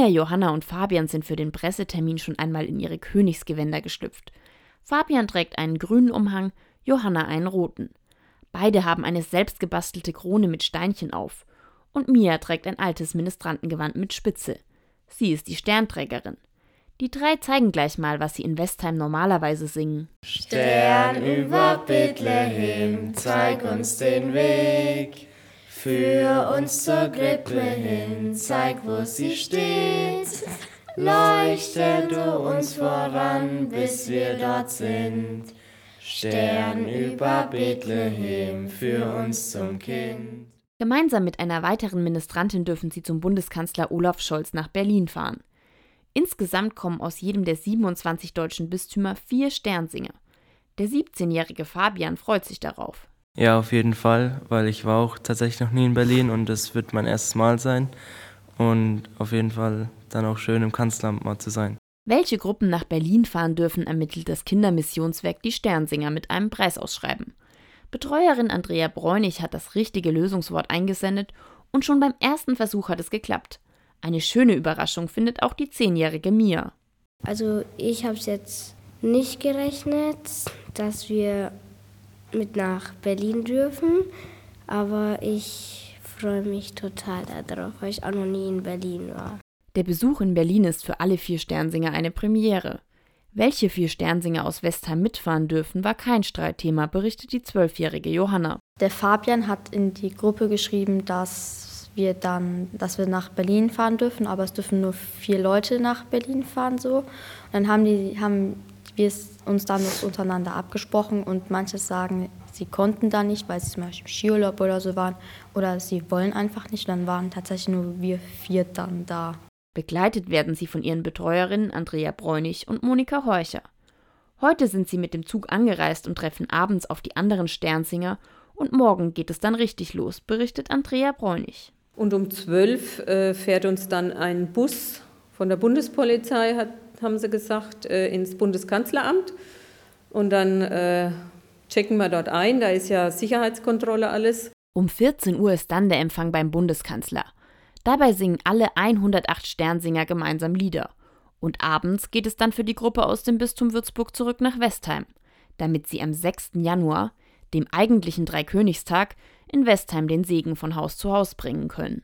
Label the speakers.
Speaker 1: Mia, Johanna und Fabian sind für den Pressetermin schon einmal in ihre Königsgewänder geschlüpft. Fabian trägt einen grünen Umhang, Johanna einen roten. Beide haben eine selbstgebastelte Krone mit Steinchen auf. Und Mia trägt ein altes Ministrantengewand mit Spitze. Sie ist die Sternträgerin. Die drei zeigen gleich mal, was sie in Westheim normalerweise singen.
Speaker 2: Stern über Bethlehem, zeig uns den Weg. Führ uns zur Grippe hin, zeig, wo sie steht. Leuchte du uns voran, bis wir dort sind. Stern über Bethlehem, führ uns zum Kind.
Speaker 1: Gemeinsam mit einer weiteren Ministrantin dürfen sie zum Bundeskanzler Olaf Scholz nach Berlin fahren. Insgesamt kommen aus jedem der 27 deutschen Bistümer vier Sternsinger. Der 17-jährige Fabian freut sich darauf.
Speaker 3: Ja, auf jeden Fall, weil ich war auch tatsächlich noch nie in Berlin und es wird mein erstes Mal sein. Und auf jeden Fall dann auch schön im Kanzleramt mal zu sein.
Speaker 1: Welche Gruppen nach Berlin fahren dürfen, ermittelt das Kindermissionswerk die Sternsinger mit einem Preisausschreiben. Betreuerin Andrea Bräunig hat das richtige Lösungswort eingesendet und schon beim ersten Versuch hat es geklappt. Eine schöne Überraschung findet auch die zehnjährige Mia.
Speaker 4: Also ich habe es jetzt nicht gerechnet, dass wir mit nach Berlin dürfen, aber ich freue mich total darauf, weil ich auch noch nie in Berlin war.
Speaker 1: Der Besuch in Berlin ist für alle vier Sternsinger eine Premiere. Welche vier Sternsinger aus Westheim mitfahren dürfen, war kein Streitthema, berichtet die zwölfjährige Johanna.
Speaker 5: Der Fabian hat in die Gruppe geschrieben, dass wir dann, dass wir nach Berlin fahren dürfen, aber es dürfen nur vier Leute nach Berlin fahren so. Und dann haben die, haben wir uns dann untereinander abgesprochen und manche sagen, sie konnten da nicht, weil sie zum Beispiel im Skiurlaub oder so waren oder sie wollen einfach nicht. Dann waren tatsächlich nur wir vier dann da.
Speaker 1: Begleitet werden sie von ihren Betreuerinnen Andrea Bräunig und Monika Horcher. Heute sind sie mit dem Zug angereist und treffen abends auf die anderen Sternsinger und morgen geht es dann richtig los, berichtet Andrea Bräunig.
Speaker 6: Und um zwölf äh, fährt uns dann ein Bus von der Bundespolizei, hat, haben sie gesagt, äh, ins Bundeskanzleramt. Und dann äh, checken wir dort ein, da ist ja Sicherheitskontrolle alles.
Speaker 1: Um 14 Uhr ist dann der Empfang beim Bundeskanzler. Dabei singen alle 108 Sternsinger gemeinsam Lieder. Und abends geht es dann für die Gruppe aus dem Bistum Würzburg zurück nach Westheim, damit sie am 6. Januar, dem eigentlichen Dreikönigstag, in Westheim den Segen von Haus zu Haus bringen können.